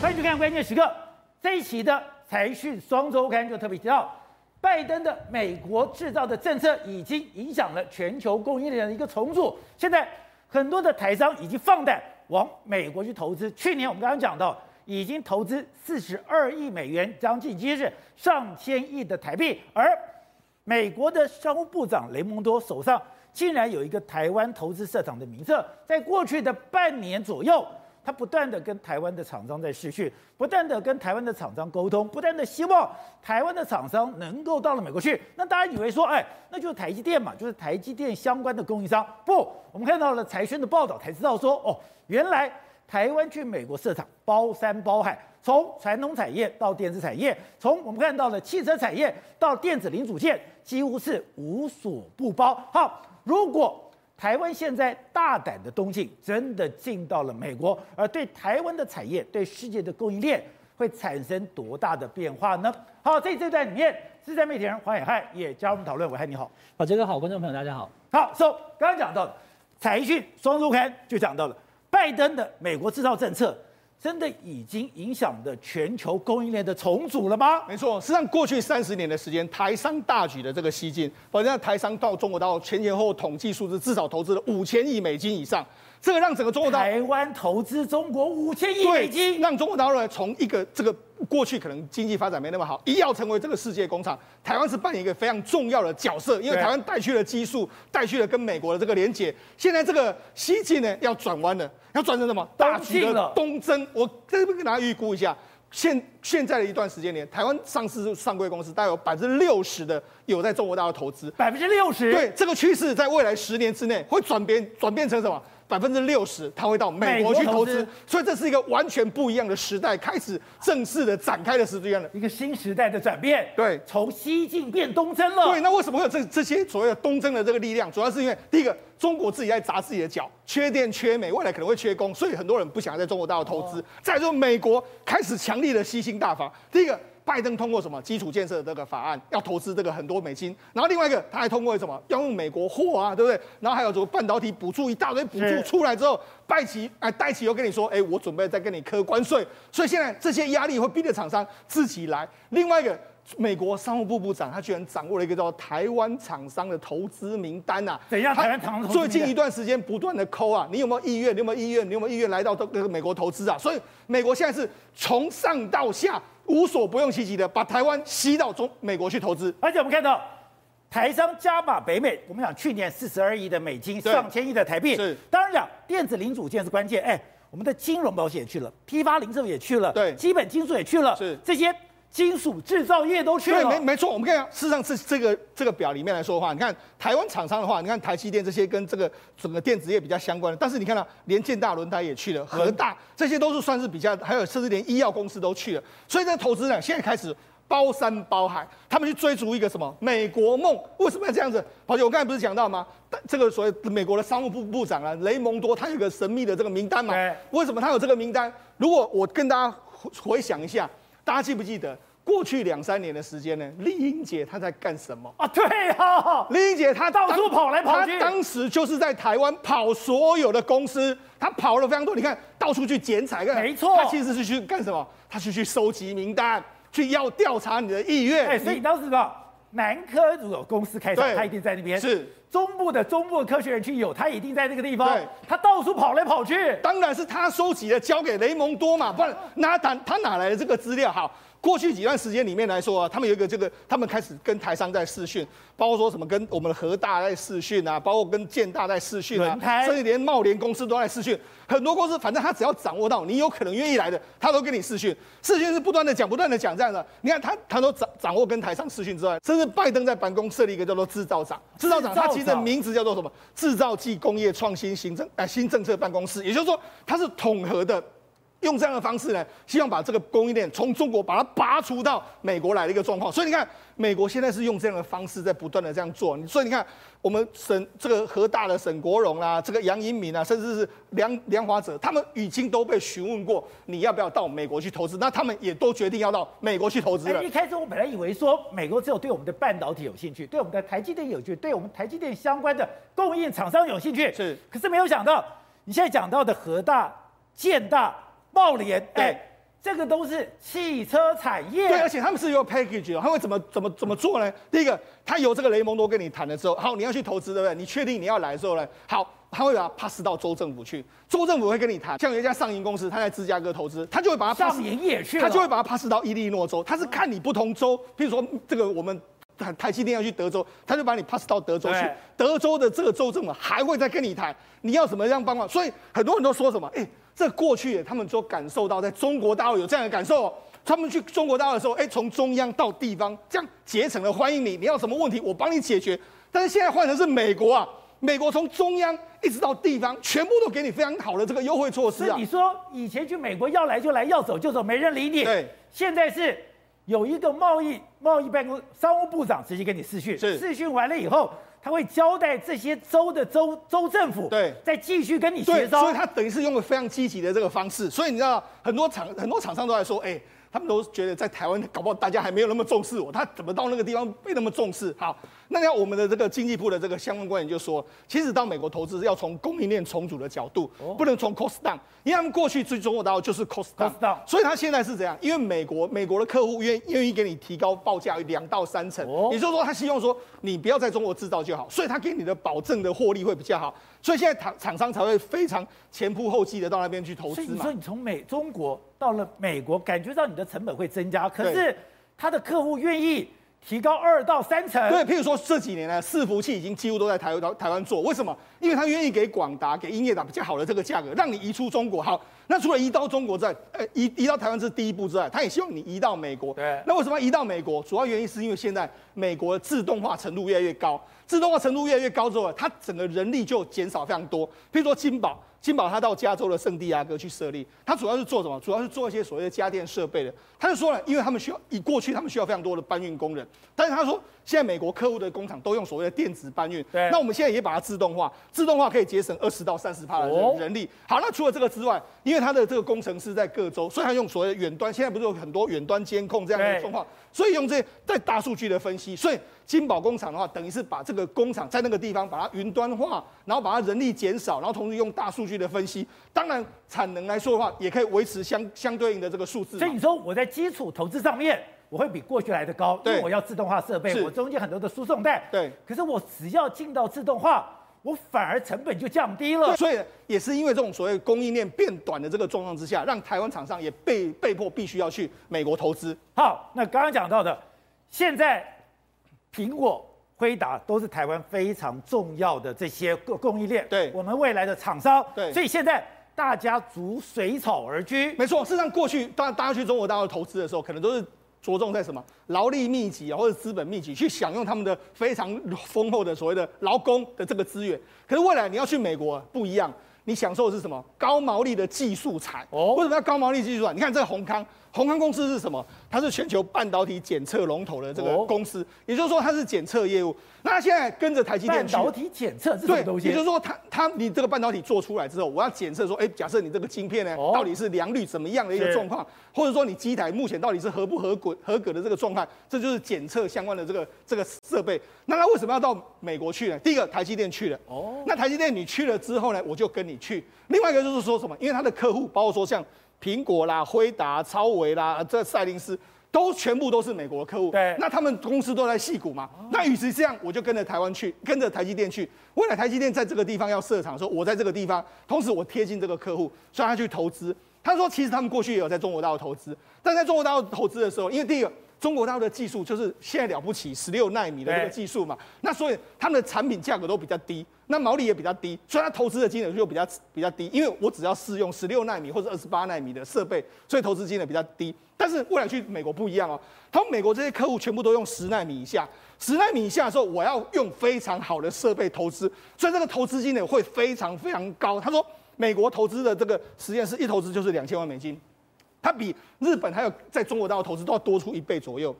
欢迎去看关键时刻。这一期的财讯双周刊就特别提到，拜登的美国制造的政策已经影响了全球供应链的一个重组。现在很多的台商已经放胆往美国去投资。去年我们刚刚讲到，已经投资四十二亿美元，将近接近上千亿的台币。而美国的商务部长雷蒙多手上竟然有一个台湾投资设厂的名册，在过去的半年左右。他不断的跟台湾的厂商在试讯，不断的跟台湾的厂商沟通，不断的希望台湾的厂商能够到了美国去。那大家以为说，哎，那就是台积电嘛，就是台积电相关的供应商。不，我们看到了财讯的报道才知道说，哦，原来台湾去美国设厂包山包海，从传统产业到电子产业，从我们看到了汽车产业到电子零组件，几乎是无所不包。好，如果。台湾现在大胆的东进，真的进到了美国，而对台湾的产业、对世界的供应链会产生多大的变化呢？好，在这段里面，资深媒体人黄伟汉也加入我们讨论。伟汉你好，好，杰哥好，观众朋友大家好。好，so 刚刚讲到的财讯双周刊就讲到了拜登的美国制造政策。真的已经影响的全球供应链的重组了吗？没错，实际上过去三十年的时间，台商大举的这个吸金，反正台商到中国大陆前前后后统计数字至少投资了五千亿美金以上。这个让整个中国大陆台湾投资中国五千亿美金，让中国大陆从一个这个过去可能经济发展没那么好，一要成为这个世界工厂，台湾是扮演一个非常重要的角色，因为台湾带去了技术，带去了跟美国的这个连结。现在这个西进呢要转弯了，要转成什么？大举的东增。我这边跟大家预估一下，现现在的一段时间里，台湾上市上柜公司大概有百分之六十的有在中国大陆投资，百分之六十。对，这个趋势在未来十年之内会转变转变成什么？百分之六十，他会到美国去投资，所以这是一个完全不一样的时代，开始正式的展开的时间了，一个新时代的转变。对，从西进变东征了。对，那为什么会有这这些所谓的东征的这个力量？主要是因为第一个，中国自己在砸自己的脚，缺电缺煤，未来可能会缺工，所以很多人不想在中国大陆投资。再来就是美国开始强力的吸星大法，第一个。拜登通过什么基础建设的这个法案，要投资这个很多美金，然后另外一个他还通过什么要用美国货啊，对不对？然后还有什么半导体补助一大堆补助出来之后，拜奇哎戴奇又跟你说，哎，我准备再跟你磕关税，所以现在这些压力会逼着厂商自己来。另外一个，美国商务部部长他居然掌握了一个叫台湾厂商的投资名单呐、啊，怎样？台湾厂商最近一段时间不断的抠啊，你有没有意愿？你有没有意愿？你有没有意愿来到这个美国投资啊？所以美国现在是从上到下。无所不用其极的把台湾吸到中美国去投资，而且我们看到台商加码北美，我们讲去年四十二亿的美金，上千亿的台币。是，当然讲电子零组件是关键。哎，我们的金融保险也去了，批发零售也去了，对，基本金属也去了，是这些。金属制造业都去了，对，没没错。我们看事实上是这个这个表里面来说的话，你看台湾厂商的话，你看台积电这些跟这个整个电子业比较相关的，但是你看到连建大轮胎也去了，和大这些都是算是比较，还有甚至连医药公司都去了。所以这个投资呢，现在开始包山包海，他们去追逐一个什么美国梦？为什么要这样子？宝杰，我刚才不是讲到吗？这个所谓美国的商务部部长啊，雷蒙多，他有个神秘的这个名单嘛？为什么他有这个名单？如果我跟大家回想一下。大家记不记得过去两三年的时间呢？丽英姐她在干什么啊？对啊，丽英姐她到处跑来跑去，她当时就是在台湾跑所有的公司，她跑了非常多。你看到处去剪彩，没错，她其实是去干什么？她是去收集名单，去要调查你的意愿。哎，所以当时的南科如果有公司开厂，他一定在那边。是中部的中部的科学园区有，他一定在那个地方。他到处跑来跑去，当然是他收集的，交给雷蒙多嘛，不然哪他他哪来的这个资料？好。过去几段时间里面来说啊，他们有一个这个，他们开始跟台商在试训，包括说什么跟我们的和大在试训啊，包括跟建大在试训啊，甚至连茂联公司都在试训。很多公司反正他只要掌握到你有可能愿意来的，他都跟你试训。试训是不断的讲，不断的讲这样的。你看他他都掌掌握跟台商试训之外，甚至拜登在办公设立一个叫做制造长，制造长他其实名字叫做什么？制造暨工业创新行政哎新政策办公室，也就是说它是统合的。用这样的方式呢，希望把这个供应链从中国把它拔除到美国来的一个状况。所以你看，美国现在是用这样的方式在不断的这样做。所以你看，我们沈这个和大的沈国荣啊，这个杨英明啊，甚至是梁梁华哲，他们已经都被询问过，你要不要到美国去投资？那他们也都决定要到美国去投资了。一开始我本来以为说，美国只有对我们的半导体有兴趣，对我们的台积电有兴趣，对我们台积电相关的供应厂商有兴趣。是，可是没有想到，你现在讲到的和大、建大。贸联，哎，这个都是汽车产业。对，而且他们是有 package 哦，他会怎么怎么怎么做呢？第一个，他由这个雷蒙多跟你谈的时候，好，你要去投资，对不对？你确定你要来的时候呢？好，他会把它 pass 到州政府去，州政府会跟你谈。像有一家上银公司，他在芝加哥投资，他就会把它 pass, 上银也去，他就会把它 pass 到伊利诺州。他是看你不同州，譬如说这个我们台台积电要去德州，他就把你 pass 到德州去。德州的这个州政府还会再跟你谈，你要什么样帮忙？所以很多人都说什么，哎。这过去他们都感受到，在中国大陆有这样的感受。他们去中国大陆的时候，哎，从中央到地方，这样竭诚的欢迎你。你要什么问题，我帮你解决。但是现在换成是美国啊，美国从中央一直到地方，全部都给你非常好的这个优惠措施啊。你说以前去美国要来就来，要走就走，没人理你。对，现在是有一个贸易贸易办公商务部长直接跟你视讯，是视讯完了以后。他会交代这些州的州州政府，对，再继续跟你协商，所以他等于是用了非常积极的这个方式。所以你知道，很多厂很多厂商都在说，哎，他们都觉得在台湾搞不好大家还没有那么重视我，他怎么到那个地方被那么重视？好。那要我们的这个经济部的这个相关官员就说，其实到美国投资要从供应链重组的角度，不能从 cost down，因为他们过去最中国大陆就是 cost down，所以他现在是怎样？因为美国美国的客户愿愿意给你提高报价两到三成，也就是说他希望说你不要在中国制造就好，所以他给你的保证的获利会比较好，所以现在厂厂商才会非常前仆后继的到那边去投资嘛。所以你说你从美中国到了美国，感觉到你的成本会增加，可是他的客户愿意。提高二到三成，对，譬如说这几年呢，伺服器已经几乎都在台湾台湾做，为什么？因为他愿意给广达、给英业达比较好的这个价格，让你移出中国。好，那除了移到中国之外，呃，移移到台湾是第一步之外，他也希望你移到美国。对，那为什么要移到美国？主要原因是因为现在美国的自动化程度越来越高，自动化程度越来越高之后，它整个人力就减少非常多。譬如说金宝。金宝他到加州的圣地亚哥去设立，他主要是做什么？主要是做一些所谓的家电设备的。他就说了，因为他们需要以过去他们需要非常多的搬运工人，但是他说现在美国客户的工厂都用所谓的电子搬运，对，那我们现在也把它自动化，自动化可以节省二十到三十帕的人力。好，那除了这个之外，因为他的这个工程师在各州，所以他用所谓的远端，现在不是有很多远端监控这样的状况，所以用这些在大数据的分析，所以。金宝工厂的话，等于是把这个工厂在那个地方把它云端化，然后把它人力减少，然后同时用大数据的分析，当然产能来说的话，也可以维持相相对应的这个数字。所以你说我在基础投资上面，我会比过去来的高，因为我要自动化设备，我中间很多的输送带。对。可是我只要进到自动化，我反而成本就降低了。所以也是因为这种所谓供应链变短的这个状况之下，让台湾厂商也被被迫必须要去美国投资。好，那刚刚讲到的，现在苹果。辉达都是台湾非常重要的这些供供应链，对我们未来的厂商，对，所以现在大家逐水草而居。没错，事实上过去大大家去中国大陆投资的时候，可能都是着重在什么劳力密集啊，或者资本密集，去享用他们的非常丰厚的所谓的劳工的这个资源。可是未来你要去美国不一样，你享受的是什么高毛利的技术产？哦，为什么要高毛利技术产？你看这个宏康。宏康公司是什么？它是全球半导体检测龙头的这个公司，也就是说它是检测业务。那它现在跟着台积电半导体检测是什么东西？也就是说它它你这个半导体做出来之后，我要检测说，哎，假设你这个晶片呢，到底是良率怎么样的一个状况，或者说你机台目前到底是合不合格合格的这个状态，这就是检测相关的这个这个设备。那它为什么要到美国去呢？第一个台积电去了，哦，那台积电你去了之后呢，我就跟你去。另外一个就是说什么？因为它的客户包括说像。苹果啦、辉达、超维啦，这赛灵思都全部都是美国的客户。对，那他们公司都在戏股嘛。那与其这样，我就跟着台湾去，跟着台积电去。未来台积电在这个地方要设厂说，我在这个地方，同时我贴近这个客户，所以他去投资。他说，其实他们过去也有在中国大陆投资，但在中国大陆投资的时候，因为第一个。中国大陆的技术就是现在了不起，十六纳米的这个技术嘛，那所以他们的产品价格都比较低，那毛利也比较低，所以他投资的金额就比较比较低，因为我只要试用十六纳米或者二十八纳米的设备，所以投资金额比较低。但是未来去美国不一样哦，他们美国这些客户全部都用十纳米以下，十纳米以下的时候，我要用非常好的设备投资，所以这个投资金额会非常非常高。他说，美国投资的这个实验室一投资就是两千万美金。它比日本还有在中国大陆投资都要多出一倍左右，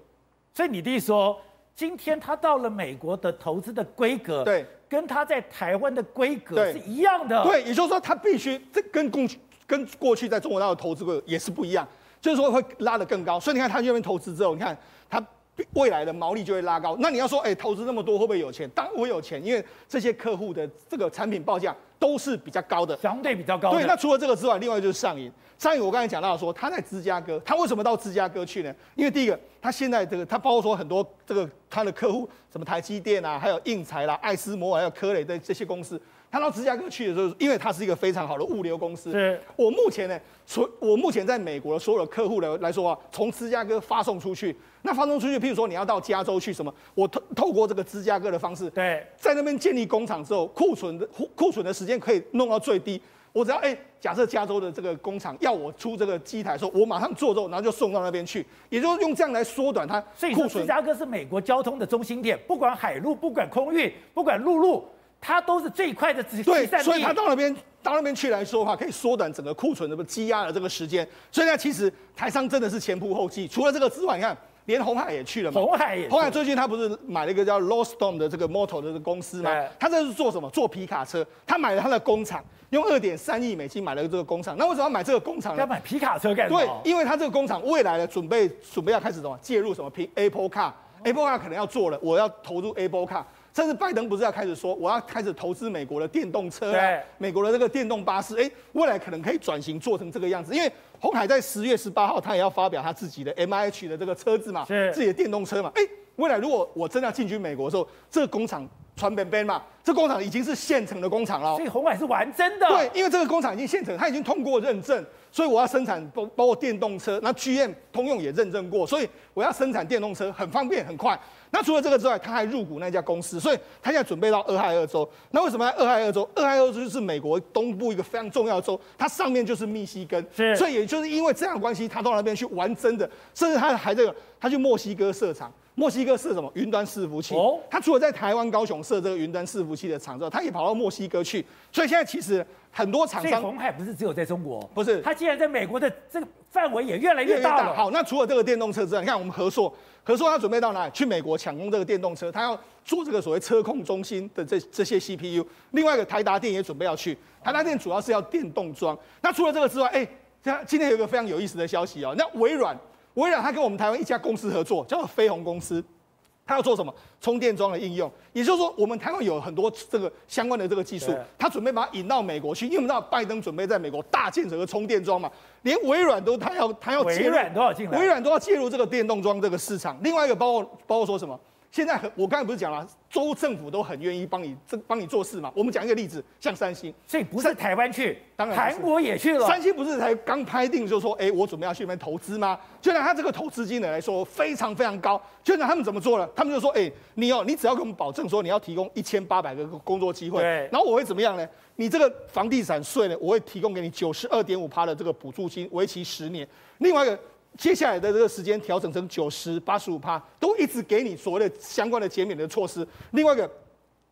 所以你的意思说，今天他到了美国的投资的规格，对，跟他在台湾的规格是一样的，对，也就是说他必须这跟过去跟过去在中国大陆投资规格也是不一样，就是说会拉得更高。所以你看他这边投资之后，你看他未来的毛利就会拉高。那你要说，哎，投资那么多会不会有钱？当然会有钱，因为这些客户的这个产品报价都是比较高的，相对比较高。对，那除了这个之外，另外就是上银。上银我刚才讲到说，他在芝加哥，他为什么到芝加哥去呢？因为第一个，他现在这个他包括说很多这个他的客户，什么台积电啊，还有应材啦、艾斯摩尔还有科磊的这些公司。他到芝加哥去的时候，因为他是一个非常好的物流公司。是。我目前呢，从我目前在美国的所有的客户来来说啊，从芝加哥发送出去，那发送出去，譬如说你要到加州去什么，我透透过这个芝加哥的方式，对，在那边建立工厂之后，库存的库库存的时间可以弄到最低。我只要哎，假设加州的这个工厂要我出这个机台的时候，我马上做之后，然后就送到那边去，也就是用这样来缩短它库存。所以芝加哥是美国交通的中心点，不管海陆，不管空运，不管陆路。它都是最快的集对，所以它到那边到那边去来说的话，可以缩短整个库存的积压的这个时间。所以呢，其实台商真的是前仆后继。除了这个之外，你看，连红海也去了嘛。红海也。红海最近他不是买了一个叫 Lordstown 的这个 Motor 的公司吗？他这是做什么？做皮卡车。他买了他的工厂，用二点三亿美金买了这个工厂。那为什么要买这个工厂呢？要买皮卡车干什么？对，因为他这个工厂未来的准备准备要开始什么介入什么 Apple Car，Apple Car 可能要做了，我要投入 Apple Car。甚至拜登不是要开始说，我要开始投资美国的电动车，啊，美国的这个电动巴士，哎，未来可能可以转型做成这个样子。因为鸿海在十月十八号，他也要发表他自己的 MIH 的这个车子嘛，是自己的电动车嘛。哎，未来如果我真的要进军美国的时候，这个工厂传本本嘛，这工厂已经是现成的工厂了。所以鸿海是完真的。对，因为这个工厂已经现成，它已经通过认证。所以我要生产包包括电动车，那 GM 通用也认证过，所以我要生产电动车很方便很快。那除了这个之外，他还入股那家公司，所以他现在准备到俄亥俄州。那为什么在俄亥俄州？俄亥俄州就是美国东部一个非常重要的州，它上面就是密西根，是所以也就是因为这样的关系，他到那边去玩真的，甚至他还这个，他去墨西哥设厂。墨西哥设什么云端伺服器？哦，他除了在台湾高雄设这个云端伺服器的厂之后，他也跑到墨西哥去。所以现在其实很多厂商，红海不是只有在中国，不是，他既然在美国的这个范围也越来越大了。好，那除了这个电动车之外，你看我们合硕，合硕他准备到哪里？去美国抢攻这个电动车，他要做这个所谓车控中心的这这些 CPU。另外一个台达电也准备要去，台达电主要是要电动装。那除了这个之外，哎，今今天有一个非常有意思的消息哦，那微软。微软它跟我们台湾一家公司合作，叫做飞鸿公司，它要做什么？充电桩的应用。也就是说，我们台湾有很多这个相关的这个技术，它准备把它引到美国去。因为我们知道拜登准备在美国大建整个充电桩嘛，连微软都他要他要微软都要进来，微软都要介入这个电动桩这个市场。另外一个包括包括说什么？现在很，我刚才不是讲了，州政府都很愿意帮你这帮你做事嘛。我们讲一个例子，像三星，所以不是台湾去，当然韩国也去了。三星不是才刚拍定，就说，哎，我准备要去那边投资吗？就拿他这个投资金额来说，非常非常高。就拿他们怎么做了？他们就说，哎，你哦，你只要给我们保证说，你要提供一千八百个工作机会，对，然后我会怎么样呢？你这个房地产税呢，我会提供给你九十二点五趴的这个补助金，为期十年。另外一个。接下来的这个时间调整成九十八十五趴，都一直给你所谓的相关的减免的措施。另外一个，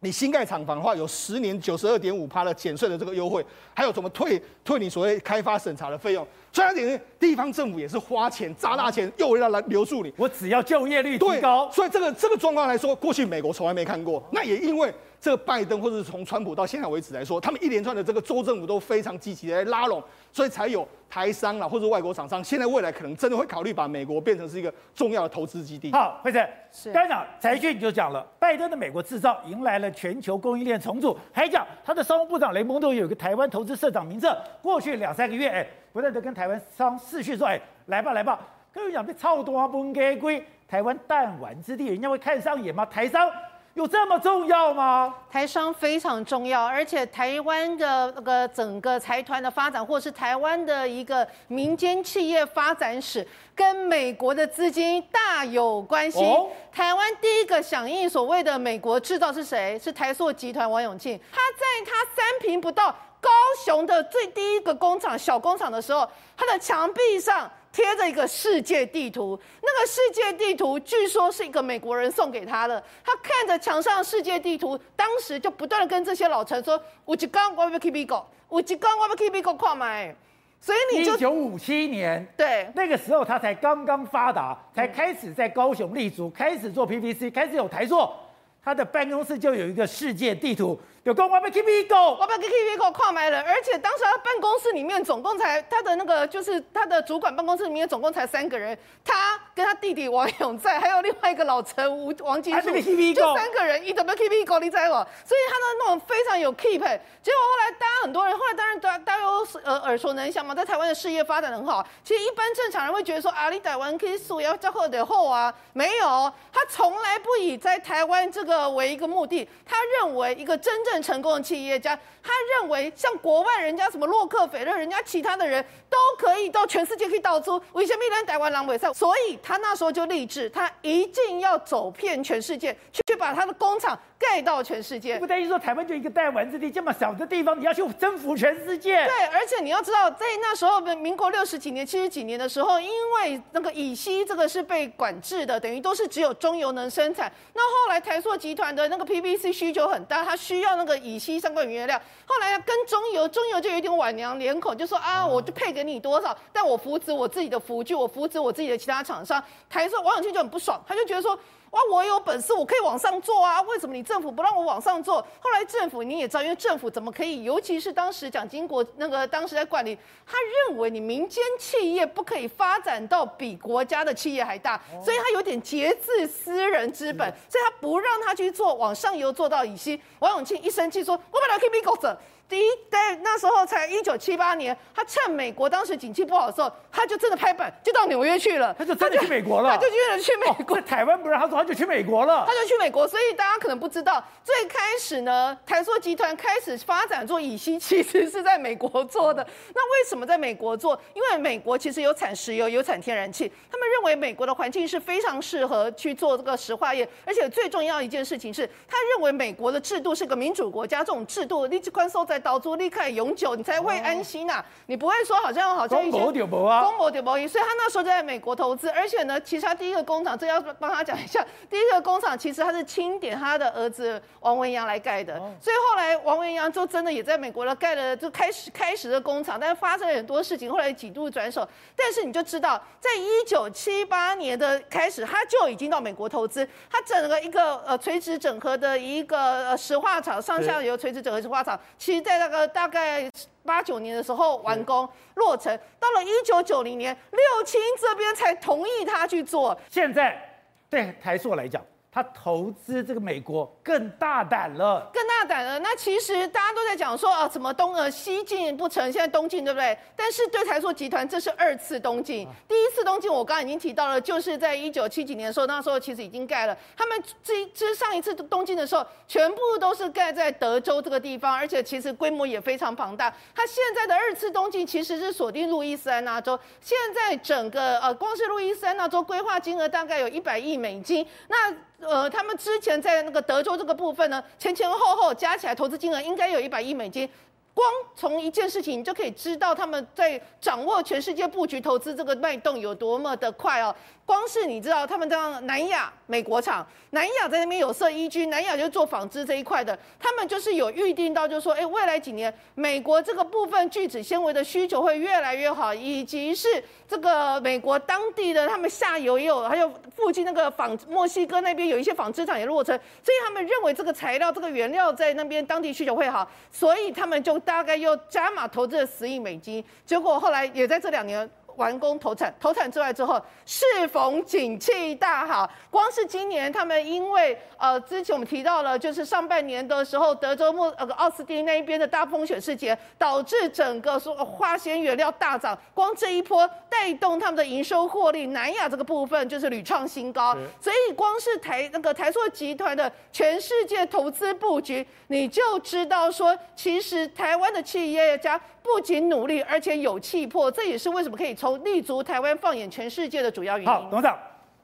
你新盖厂房的话，有十年九十二点五趴的减税的这个优惠，还有什么退退你所谓开发审查的费用。虽然点地方政府也是花钱砸大钱，又要来留住你。我只要就业率提高。所以这个这个状况来说，过去美国从来没看过。那也因为。这个拜登，或者是从川普到现在为止来说，他们一连串的这个州政府都非常积极的来拉拢，所以才有台商啦，或者外国厂商，现在未来可能真的会考虑把美国变成是一个重要的投资基地。好，慧诚，是刚才讲财讯就讲了，拜登的美国制造迎来了全球供应链重组，还讲他的商务部长雷蒙多有一个台湾投资社长名册，过去两三个月，哎，不断的跟台湾商视讯说，哎，来吧来吧，跟我讲被超多不给归台湾弹丸之地，人家会看上眼吗？台商。有这么重要吗？台商非常重要，而且台湾的那个整个财团的发展，或是台湾的一个民间企业发展史，跟美国的资金大有关系。哦、台湾第一个响应所谓的“美国制造”是谁？是台塑集团王永庆。他在他三坪不到高雄的最第一个工厂小工厂的时候，他的墙壁上。贴着一个世界地图，那个世界地图据说是一个美国人送给他的。他看着墙上的世界地图，当时就不断的跟这些老陈说：“我一刚我要去美国，我一刚我要去美国看买。”所以你就一九五七年，对，那个时候他才刚刚发达，才开始在高雄立足，开始做 PVC，开始有台座。他的办公室就有一个世界地图，有公我要去美国，我要去美国看买了。而且当时他办公室里面总共才他的那个就是他的主管办公室里面总共才三个人，他跟他弟弟王永在，还有另外一个老陈吴王金 就三个人，一怎么 keep 高利在我，所以他的那种非常有 keep。结果后来大家很多人，后来当然大大家都呃耳熟能详嘛，在台湾的事业发展的很好。其实一般正常人会觉得说啊，你台湾可以输要交货的后啊，没有，他从来不以在台湾这个为一个目的。他认为一个真正成功的企业家，他认为像国外人家什么洛克菲勒，人家其他的人都可以到全世界可以到处，为什么连台湾狼尾赛？所以他那时候就立志，他一定要走遍全世界，去把他的工厂盖到全世界。不等于说台湾就一个弹丸之地，这么小的地方，你要去征服全世界？对，而且你要知道，在那时候民国六十几年、七十几年的时候，因为那个乙烯这个是被管制的，等于都是只有中油能生产。那后来台塑集团的那个 PVC 需求很大，它需要那个乙烯相关原料。后来跟中油，中油就有点晚娘脸孔，就说啊，我就配给你多少，但我扶持我自己的辅具，我扶持我自己的其他厂商。台塑王永庆就很不爽，他就觉得说。哇，我有本事，我可以往上做啊！为什么你政府不让我往上做？后来政府你也知道，因为政府怎么可以？尤其是当时蒋经国那个当时在管理，他认为你民间企业不可以发展到比国家的企业还大，所以他有点节制私人资本，所以他不让他去做往上游做到乙烯。王永庆一生气说：“我把他 K B 搞走。”第一，在那时候才一九七八年，他趁美国当时景气不好的时候，他就真的拍板，就到纽约去了。他就真的去美国了。他就真的去美国。哦、台湾不让他走，他就去美国了。他就去美国，所以大家可能不知道，最开始呢，台塑集团开始发展做乙烯，其实是在美国做的。那为什么在美国做？因为美国其实有产石油，有产天然气，他们认为美国的环境是非常适合去做这个石化业，而且最重要一件事情是，他认为美国的制度是个民主国家，这种制度你只宽松在岛主立刻。永久，你才会安心呐、啊。你不会说好像好像一些公博啊，公博丢所以他那时候就在美国投资，而且呢，其实他第一个工厂，这要帮他讲一下，第一个工厂其实他是钦点他的儿子王文洋来盖的，所以后来王文洋就真的也在美国了盖了，就开始开始的工厂，但是发生了很多事情，后来几度转手。但是你就知道，在一九七八年的开始，他就已经到美国投资，他整个一个呃垂直整合的一个呃石化厂，上下游垂直整合石化厂，其实在那个大概。八九年的时候完工落成，到了一九九零年，六轻这边才同意他去做。现在对台塑来讲。他投资这个美国更大胆了，更大胆了。那其实大家都在讲说啊，什么东呃西进不成，现在东进对不对？但是对台塑集团这是二次东进，第一次东进我刚刚已经提到了，就是在一九七几年的时候，那时候其实已经盖了。他们这这上一次东进的时候，全部都是盖在德州这个地方，而且其实规模也非常庞大。他现在的二次东进其实是锁定路易斯安那州，现在整个呃光是路易斯安那州规划金额大概有一百亿美金。那呃，他们之前在那个德州这个部分呢，前前后后加起来投资金额应该有一百亿美金。光从一件事情，你就可以知道他们在掌握全世界布局投资这个脉动有多么的快哦。光是你知道他们这样南亚美国厂，南亚在那边有设依据，南亚就是做纺织这一块的，他们就是有预定到，就是说，哎，未来几年美国这个部分聚酯纤维的需求会越来越好，以及是这个美国当地的他们下游也有，还有附近那个纺墨西哥那边有一些纺织厂也落成，所以他们认为这个材料这个原料在那边当地需求会好，所以他们就大概又加码投资了十亿美金，结果后来也在这两年。完工投产，投产之外之后，适逢景气大好，光是今年他们因为呃，之前我们提到了，就是上半年的时候，德州莫呃奥斯汀那一边的大风雪事件，导致整个说化纤原料大涨，光这一波带动他们的营收获利，南亚这个部分就是屡创新高，所以光是台那个台塑集团的全世界投资布局，你就知道说，其实台湾的企业家。不仅努力，而且有气魄，这也是为什么可以从立足台湾放眼全世界的主要原因。好，董事长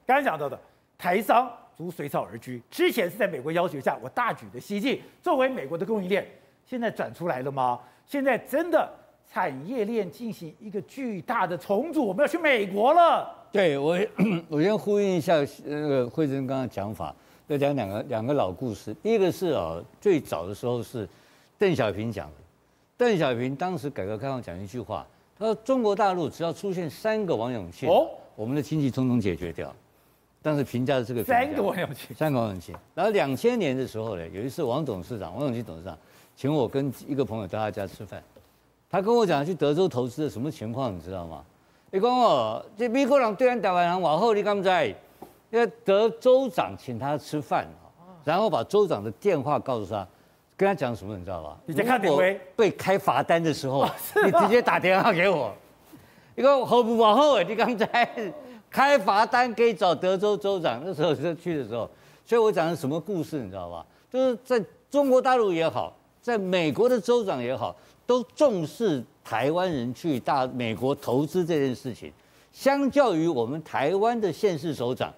刚才讲到的台商逐水草而居，之前是在美国要求下，我大举的西进，作为美国的供应链，现在转出来了吗？现在真的产业链进行一个巨大的重组，我们要去美国了。对我，我先呼应一下那个惠珍刚刚讲法，要讲两个两个老故事。第一个是啊，最早的时候是邓小平讲的。邓小平当时改革开放讲一句话，他说：“中国大陆只要出现三个王永庆，哦，我们的经济统统解决掉。”当时评价的这个三个王永庆，三个王永庆。然后两千年的时候呢，有一次王董事长、王永庆董事长请我跟一个朋友到他家吃饭，他跟我讲去德州投资的什么情况，你知道吗？你讲哦，这美国人对咱台湾人往后，你敢不知？要德州长请他吃饭，然后把州长的电话告诉他，跟他讲什么，你知道吧？你在看电话，被开罚单的时候，你直接打电话给我。你讲好不往后，你刚才开罚单可以找德州州长，那时候就去的时候，所以我讲的什么故事，你知道吧？就是在中国大陆也好，在美国的州长也好，都重视台湾人去大美国投资这件事情。相较于我们台湾的县市首长，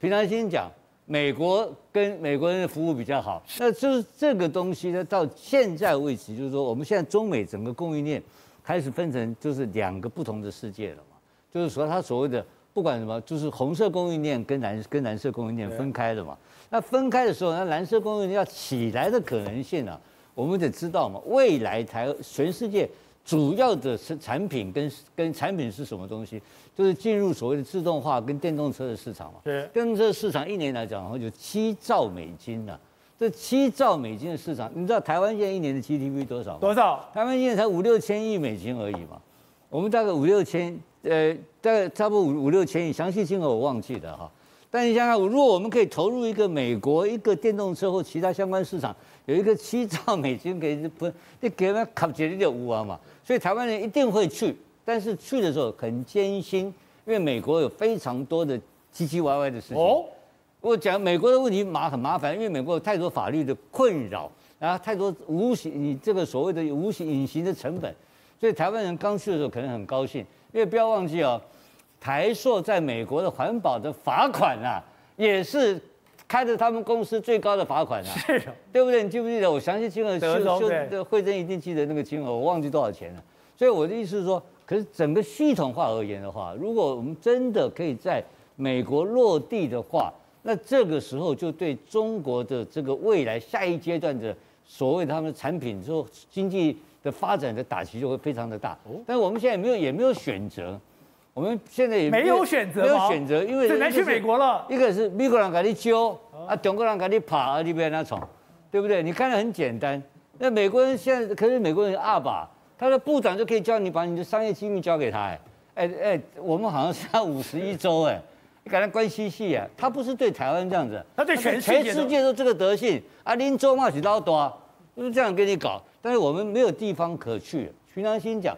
平常心讲，美国跟美国人的服务比较好，那就是这个东西呢，到现在为止，就是说我们现在中美整个供应链。开始分成就是两个不同的世界了嘛，就是说他所谓的不管什么，就是红色供应链跟蓝跟蓝色供应链分开了嘛。那分开的时候，那蓝色供应链要起来的可能性呢、我们得知道嘛。未来台全世界主要的产产品跟跟产品是什么东西？就是进入所谓的自动化跟电动车的市场嘛。对，电动车市场一年来讲的话就七兆美金呢、啊。这七兆美金的市场，你知道台湾现在一年的 GDP 多少吗？多少？台湾现在才五六千亿美金而已嘛。我们大概五六千，呃，大概差不多五五六千亿，详细金额我忘记了哈。但你想想，如果我们可以投入一个美国一个电动车或其他相关市场，有一个七兆美金给不，你给他卡几的就无啊嘛。所以台湾人一定会去，但是去的时候很艰辛，因为美国有非常多的唧唧歪歪的事情。哦我讲美国的问题麻很麻烦，因为美国有太多法律的困扰，然后太多无形你这个所谓的无形隐形的成本，所以台湾人刚去的时候可能很高兴，因为不要忘记哦，台塑在美国的环保的罚款啊，也是开着他们公司最高的罚款啊，是，对不对？你记不记得？我详细金额，秀秀惠贞一定记得那个金额，我忘记多少钱了。所以我的意思是说，可是整个系统化而言的话，如果我们真的可以在美国落地的话，那这个时候就对中国的这个未来下一阶段的所谓他们产品之后经济的发展的打击就会非常的大。但是我们现在也没有也没有选择，我们现在也没有选择，没有选择，因为只能去美国了。一个是美国人给你揪啊，中国人给你爬啊，你别那闯，对不对？你看得很简单。那美国人现在可是美国人二把，他的部长就可以叫你把你的商业机密交给他。哎哎哎，我们好像是他五十一州哎。你跟他关系细啊，他不是对台湾这样子，他对全世界，全世界都这个德性啊，林州嘛是老多，就是这样跟你搞。但是我们没有地方可去。徐良心讲，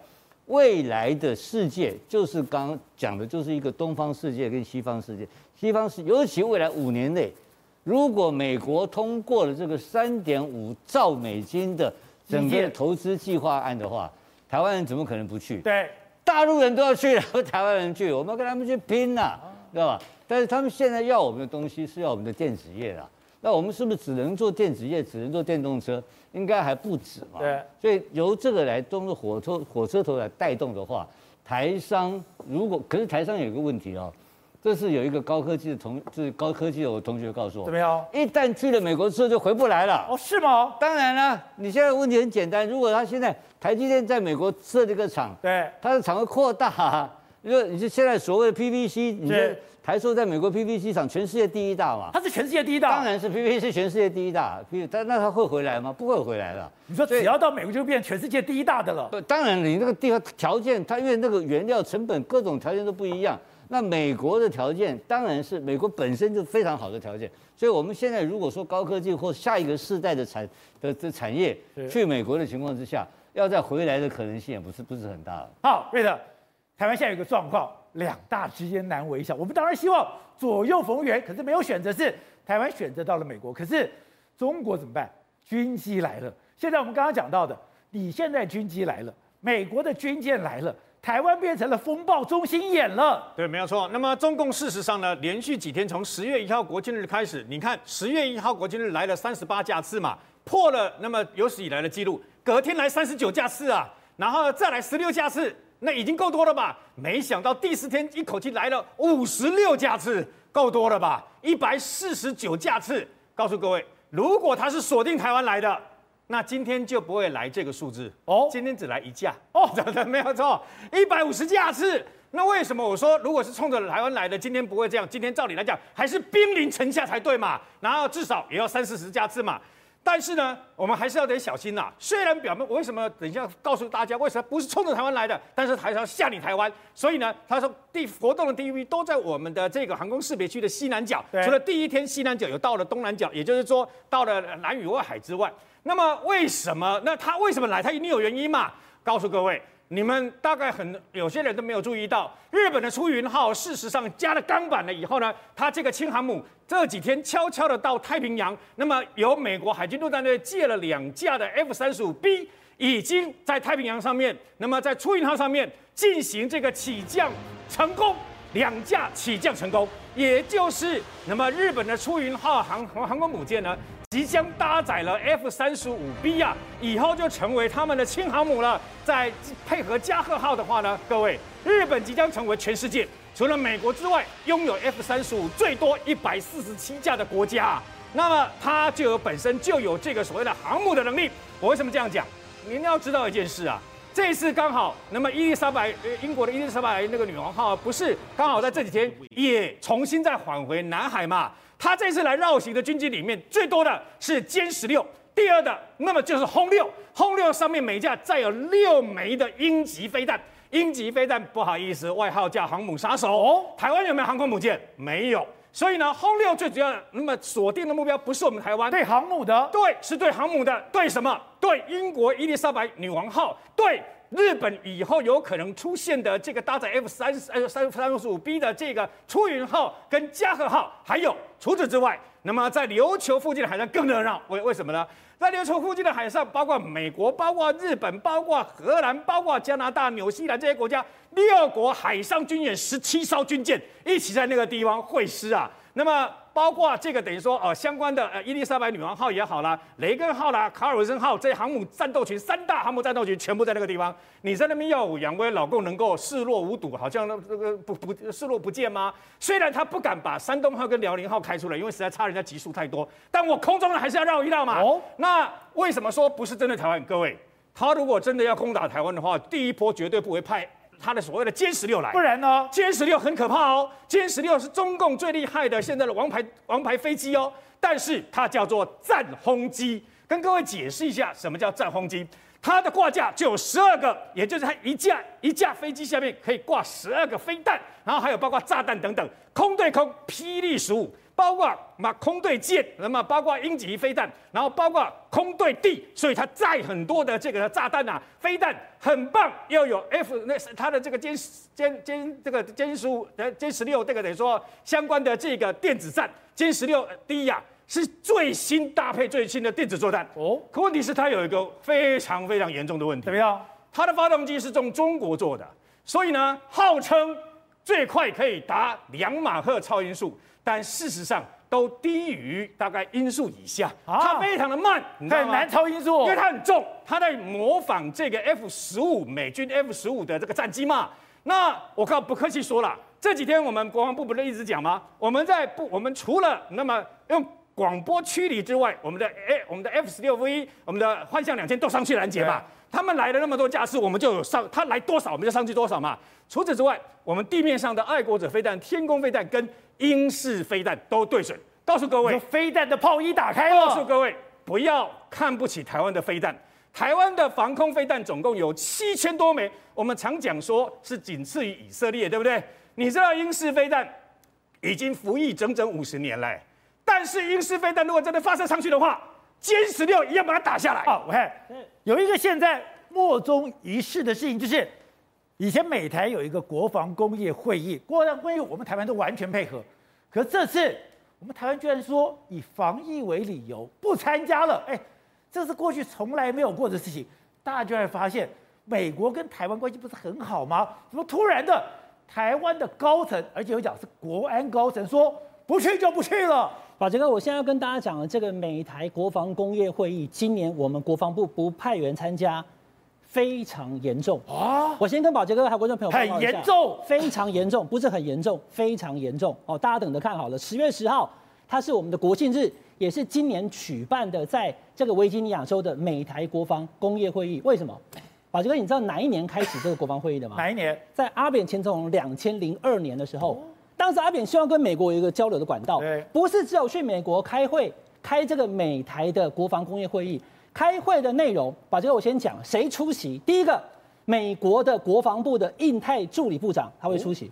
未来的世界就是刚刚讲的，就是一个东方世界跟西方世界。西方是，尤其未来五年内，如果美国通过了这个三点五兆美金的整个投资计划案的话，台湾人怎么可能不去？对，大陆人都要去了，台湾人去，我们要跟他们去拼呐。知道吧？但是他们现在要我们的东西是要我们的电子业啦，那我们是不是只能做电子业，只能做电动车？应该还不止嘛。对。所以由这个来都是火车火车头来带动的话，台商如果可是台商有一个问题哦，这是有一个高科技的同，就是高科技的我同学告诉我，怎么样？一旦去了美国之后就回不来了。哦，是吗？当然了，你现在问题很简单，如果他现在台积电在美国设这个厂，对，他的厂会扩大。因为你是现在所谓的 PVC，你是台塑在美国 PVC 厂全世界第一大嘛？它是全世界第一大，当然是 PVC 全世界第一大。但那它会回来吗？不会回来了。你说只要到美国就变全世界第一大的了？当然，你那个地方条件，它因为那个原料成本各种条件都不一样。那美国的条件当然是美国本身就非常好的条件。所以我们现在如果说高科技或下一个世代的产的的产业去美国的情况之下，要再回来的可能性也不是不是很大。好，瑞德。台湾现在有个状况，两大之间难为小。我们当然希望左右逢源，可是没有选择，是台湾选择到了美国。可是中国怎么办？军机来了。现在我们刚刚讲到的，你现在军机来了，美国的军舰来了，台湾变成了风暴中心眼了。对，没有错。那么中共事实上呢，连续几天从十月一号国庆日开始，你看十月一号国庆日来了三十八架次嘛，破了那么有史以来的记录。隔天来三十九架次啊，然后再来十六架次。那已经够多了吧？没想到第四天一口气来了五十六架次，够多了吧？一百四十九架次。告诉各位，如果他是锁定台湾来的，那今天就不会来这个数字哦。今天只来一架哦，真 的没有错，一百五十架次。那为什么我说如果是冲着台湾来的，今天不会这样？今天照理来讲还是兵临城下才对嘛？然后至少也要三四十架次嘛。但是呢，我们还是要得小心呐、啊。虽然表面我为什么等一下告诉大家为什么不是冲着台湾来的，但是还是要吓你台湾。所以呢，他说第活动的 DV 都在我们的这个航空识别区的西南角，除了第一天西南角有到了东南角，也就是说到了南与外海之外。那么为什么？那他为什么来？他一定有原因嘛？告诉各位。你们大概很有些人都没有注意到，日本的出云号事实上加了钢板了以后呢，它这个轻航母这几天悄悄的到太平洋，那么由美国海军陆战队借了两架的 F 三十五 B，已经在太平洋上面，那么在出云号上面进行这个起降成功，两架起降成功，也就是那么日本的出云号航航航空母舰呢。即将搭载了 F 三十五 B 啊，以后就成为他们的轻航母了。再配合加贺号的话呢，各位，日本即将成为全世界除了美国之外拥有 F 三十五最多一百四十七架的国家啊。那么它就有本身就有这个所谓的航母的能力。我为什么这样讲？您要知道一件事啊，这次刚好，那么伊丽莎白，呃英国的伊丽莎白那个女王号不是刚好在这几天也重新再返回南海嘛？他这次来绕行的军机里面，最多的是歼十六，第二的那么就是轰六，轰六上面每架载有六枚的鹰击飞弹，鹰击飞弹不好意思，外号叫航母杀手。哦，台湾有没有航空母舰？没有，所以呢，轰六最主要那么锁定的目标不是我们台湾，对航母的，对，是对航母的，对什么？对英国伊丽莎白女王号，对。日本以后有可能出现的这个搭载 F 三呃三三十五 B 的这个出云号跟加贺号，还有除此之外，那么在琉球附近的海上更热闹。为为什么呢？在琉球附近的海上，包括美国、包括日本、包括荷兰、包括加拿大、纽西兰这些国家，六国海上军演十七艘军舰一起在那个地方会师啊。那么。包括这个等于说呃，相关的呃伊丽莎白女王号也好啦，雷根号啦，卡尔文森号这些航母战斗群，三大航母战斗群全部在那个地方。你在那边耀武扬威，老共能够视若无睹，好像那那个不不视若不见吗？虽然他不敢把山东号跟辽宁号开出来，因为实在差人家级数太多，但我空中呢还是要绕一绕嘛。哦，那为什么说不是针对台湾？各位，他如果真的要攻打台湾的话，第一波绝对不会派。他的所谓的歼十六来，不然呢？歼十六很可怕哦，歼十六是中共最厉害的现在的王牌王牌飞机哦，但是它叫做战轰机。跟各位解释一下，什么叫战轰机？它的挂架就有十二个，也就是它一架一架飞机下面可以挂十二个飞弹，然后还有包括炸弹等等，空对空霹雳十五。包括嘛空对舰，那么包括鹰击飞弹，然后包括空对地，所以它载很多的这个炸弹啊、飞弹，很棒。又有 F 那它的这个歼歼歼这个歼十五呃歼十六这个等于说相关的这个电子战，歼十六 D 呀是最新搭配最新的电子作战哦。可问题是它有一个非常非常严重的问题，怎么样？它的发动机是从中国做的，所以呢号称最快可以达两马赫超音速。但事实上都低于大概音速以下，它非常的慢，很难超音速，因为它很重，它在模仿这个 F 十五美军 F 十五的这个战机嘛。那我靠，不客气说了，这几天我们国防部不是一直讲吗？我们在不，我们除了那么用广播驱离之外，我们的哎，我们的 F 十六 V，我们的幻象两千都上去拦截嘛。他们来了那么多架次，我们就有上，他来多少我们就上去多少嘛。除此之外，我们地面上的爱国者飞弹、天弓飞弹跟鹰式飞弹都对准。告诉各位，飞弹的炮一打开了。告诉各位，不要看不起台湾的飞弹。台湾的防空飞弹总共有七千多枚，我们常讲说是仅次于以色列，对不对？你知道英式飞弹已经服役整整五十年了，但是英式飞弹如果真的发射上去的话，歼十六一样把它打下来。哦，我看有一个现在莫衷一是的事情，就是以前美台有一个国防工业会议，国防工业我们台湾都完全配合，可这次我们台湾居然说以防疫为理由不参加了。哎，这是过去从来没有过的事情。大家就会发现，美国跟台湾关系不是很好吗？怎么突然的台湾的高层，而且有讲是国安高层说不去就不去了？宝杰哥，我现在要跟大家讲的这个美台国防工业会议，今年我们国防部不派员参加，非常严重啊！我先跟宝杰哥还有观众朋友报告一下，很严重，非常严重，不是很严重，非常严重哦！大家等着看好了，十月十号，它是我们的国庆日，也是今年举办的，在这个维吉尼亚州的美台国防工业会议。为什么？宝杰哥，你知道哪一年开始这个国防会议的吗？哪一年？在阿扁前总统两千零二年的时候。当时阿扁希望跟美国有一个交流的管道，不是只有去美国开会，开这个美台的国防工业会议。开会的内容，把这个我先讲，谁出席？第一个，美国的国防部的印太助理部长他会出席，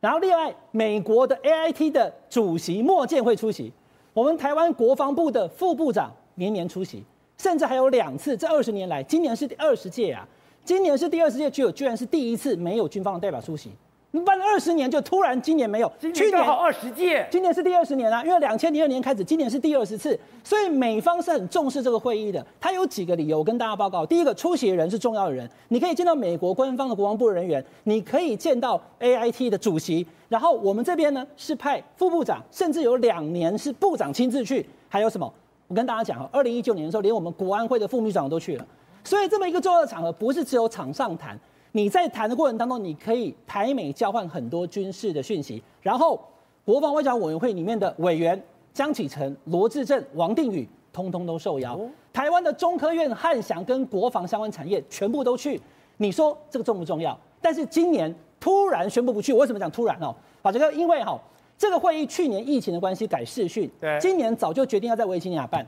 然后另外美国的 AIT 的主席莫健会出席，我们台湾国防部的副部长年年出席，甚至还有两次，这二十年来，今年是第二十届啊，今年是第二十届，就有居然是第一次没有军方的代表出席。你办了二十年，就突然今年没有，去年好二十届，今年是第二十年了，因为两千零二年开始，今年是第二十次，所以美方是很重视这个会议的。他有几个理由，我跟大家报告。第一个，出席人是重要的人，你可以见到美国官方的国防部人员，你可以见到 AIT 的主席，然后我们这边呢是派副部长，甚至有两年是部长亲自去。还有什么？我跟大家讲哈，二零一九年的时候，连我们国安会的副秘书长都去了。所以这么一个重要的场合，不是只有场上谈。你在谈的过程当中，你可以台美交换很多军事的讯息，然后国防外交委员会里面的委员江启臣、罗志正、王定宇，通通都受邀。台湾的中科院、汉翔跟国防相关产业全部都去。你说这个重不重要？但是今年突然宣布不去，我为什么讲突然哦？把这个，因为哈，这个会议去年疫情的关系改视讯，对，今年早就决定要在维吉尼亚办，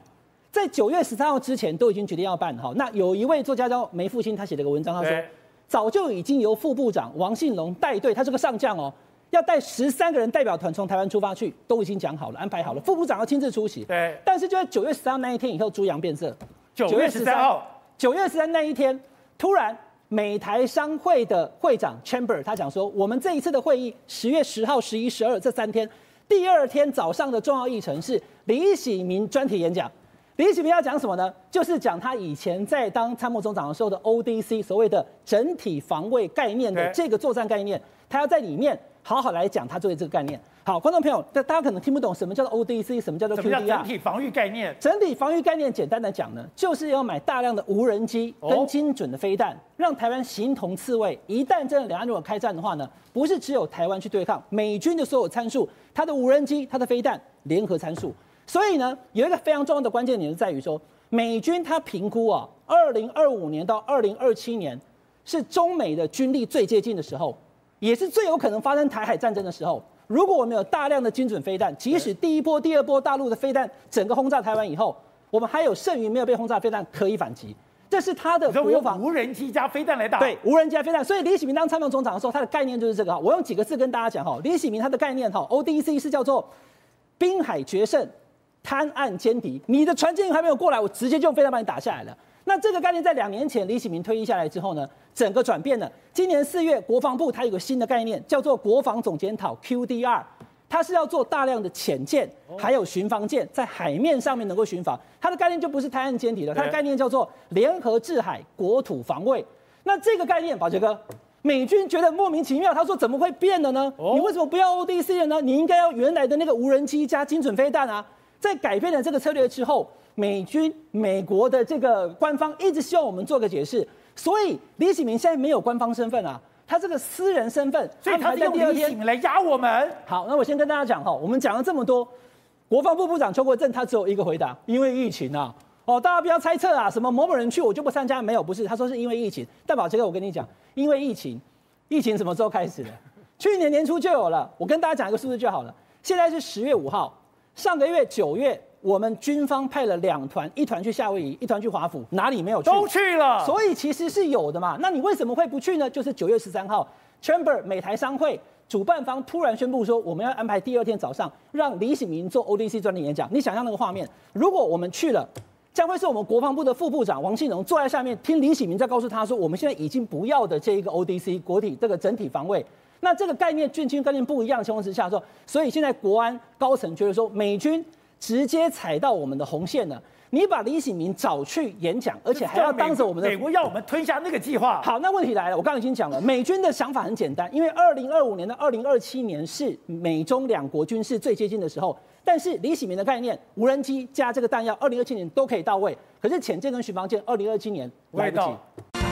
在九月十三号之前都已经决定要办哈。那有一位作家叫梅复兴，他写了个文章，他说。早就已经由副部长王信龙带队，他是个上将哦，要带十三个人代表团从台湾出发去，都已经讲好了，安排好了。副部长要亲自出席。对。但是就在九月十三号那一天以后，猪羊变色。九月十三号，九月十三那一天，突然美台商会的会长 Chamber 他讲说，我们这一次的会议，十月十号、十一、十二这三天，第二天早上的重要议程是李喜明专题演讲。李喜明要讲什么呢？就是讲他以前在当参谋总长的时候的 ODC，所谓的整体防卫概念的这个作战概念，他要在里面好好来讲他作为这个概念。好，观众朋友，大家可能听不懂什么叫做 ODC，什么叫做 QDR？整体防御概念。整体防御概念，简单的讲呢，就是要买大量的无人机跟精准的飞弹，让台湾形同刺猬。一旦真的两岸如果开战的话呢，不是只有台湾去对抗，美军的所有参数，它的无人机、它的飞弹联合参数。所以呢，有一个非常重要的关键点，是在于说，美军他评估啊，二零二五年到二零二七年是中美的军力最接近的时候，也是最有可能发生台海战争的时候。如果我们有大量的精准飞弹，即使第一波、第二波大陆的飞弹整个轰炸台湾以后，我们还有剩余没有被轰炸的飞弹可以反击。这是他的国防无人机加飞弹来打。对，无人机加飞弹。所以李喜明当参谋总长的时候，他的概念就是这个。我用几个字跟大家讲哈，李喜明他的概念哈，ODC 是叫做滨海决胜。滩岸歼敌，你的船舰还没有过来，我直接就用飞弹把你打下来了。那这个概念在两年前李喜明退役下来之后呢，整个转变了。今年四月，国防部它有个新的概念，叫做国防总检讨 QDR，它是要做大量的潜舰，还有巡防舰在海面上面能够巡防。它的概念就不是滩岸歼敌了，它的概念叫做联合制海国土防卫。那这个概念，宝杰哥，美军觉得莫名其妙，他说怎么会变了呢？你为什么不要 ODC 了呢？你应该要原来的那个无人机加精准飞弹啊。在改变了这个策略之后，美军、美国的这个官方一直希望我们做个解释，所以李启明现在没有官方身份啊，他这个私人身份，所以他在第二天来压我们。好，那我先跟大家讲哈，我们讲了这么多，国防部部长邱国正他只有一个回答，因为疫情啊，哦，大家不要猜测啊，什么某某人去我就不参加，没有，不是，他说是因为疫情。但宝杰哥，我跟你讲，因为疫情，疫情什么时候开始的？去年年初就有了，我跟大家讲一个数字就好了，现在是十月五号。上个月九月，我们军方派了两团，一团去夏威夷，一团去华府，哪里没有去？都去了。所以其实是有的嘛。那你为什么会不去呢？就是九月十三号，Chamber 美台商会主办方突然宣布说，我们要安排第二天早上让李喜明做 ODC 专题演讲。你想象那个画面，如果我们去了，将会是我们国防部的副部长王信龙坐在下面听李喜明在告诉他说，我们现在已经不要的这一个 ODC 国体这个整体防卫。那这个概念，军情概念不一样的情况之下说，所以现在国安高层觉得说，美军直接踩到我们的红线了。你把李喜明找去演讲，而且还要当着我们的美国要我们吞下那个计划。好，那问题来了，我刚刚已经讲了，美军的想法很简单，因为二零二五年到二零二七年是美中两国军事最接近的时候，但是李喜明的概念，无人机加这个弹药，二零二七年都可以到位，可是潜舰跟巡防舰，二零二七年来不及。